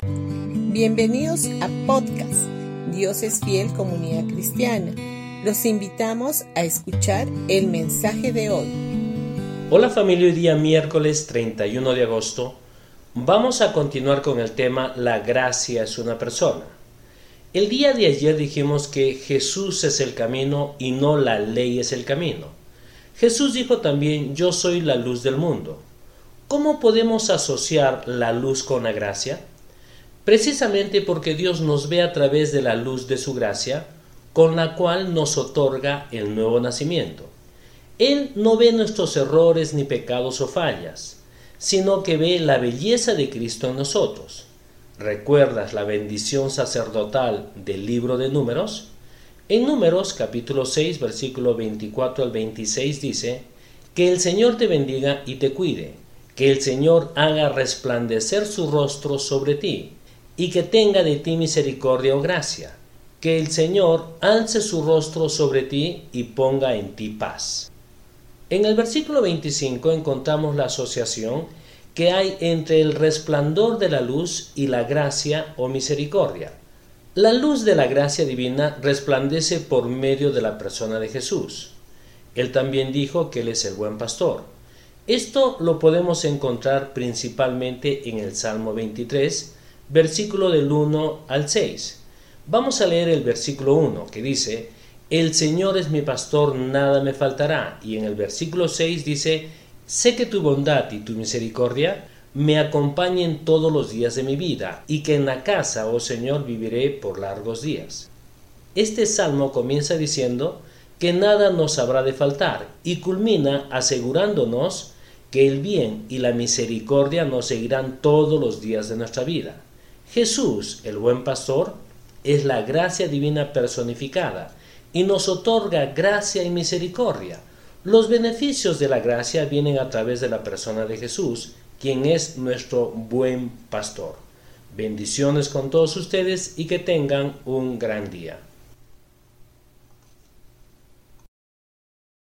Bienvenidos a podcast Dios es fiel comunidad cristiana. Los invitamos a escuchar el mensaje de hoy. Hola familia, hoy día miércoles 31 de agosto vamos a continuar con el tema La gracia es una persona. El día de ayer dijimos que Jesús es el camino y no la ley es el camino. Jesús dijo también yo soy la luz del mundo. ¿Cómo podemos asociar la luz con la gracia? Precisamente porque Dios nos ve a través de la luz de su gracia, con la cual nos otorga el nuevo nacimiento. Él no ve nuestros errores ni pecados o fallas, sino que ve la belleza de Cristo en nosotros. ¿Recuerdas la bendición sacerdotal del libro de Números? En Números capítulo 6 versículo 24 al 26 dice, Que el Señor te bendiga y te cuide que el Señor haga resplandecer su rostro sobre ti, y que tenga de ti misericordia o gracia, que el Señor alce su rostro sobre ti y ponga en ti paz. En el versículo 25 encontramos la asociación que hay entre el resplandor de la luz y la gracia o misericordia. La luz de la gracia divina resplandece por medio de la persona de Jesús. Él también dijo que Él es el buen pastor esto lo podemos encontrar principalmente en el Salmo 23, versículo del 1 al 6. Vamos a leer el versículo 1 que dice, El Señor es mi pastor, nada me faltará. Y en el versículo 6 dice, Sé que tu bondad y tu misericordia me acompañen todos los días de mi vida, y que en la casa, oh Señor, viviré por largos días. Este salmo comienza diciendo que nada nos habrá de faltar, y culmina asegurándonos que el bien y la misericordia nos seguirán todos los días de nuestra vida. Jesús, el buen pastor, es la gracia divina personificada y nos otorga gracia y misericordia. Los beneficios de la gracia vienen a través de la persona de Jesús, quien es nuestro buen pastor. Bendiciones con todos ustedes y que tengan un gran día.